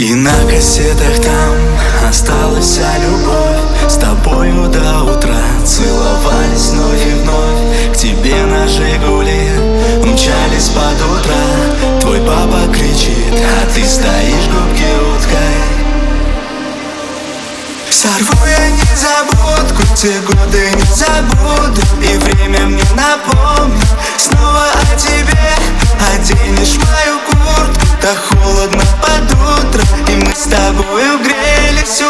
И на кассетах там осталась вся любовь. С тобою до утра целовались вновь и вновь. К тебе на Жигули мчались под утро. Твой папа кричит, а ты стоишь губки уткой. Сорву я незабудку, те годы не забуду. И время мне напомнит снова о тебе тобою грели всю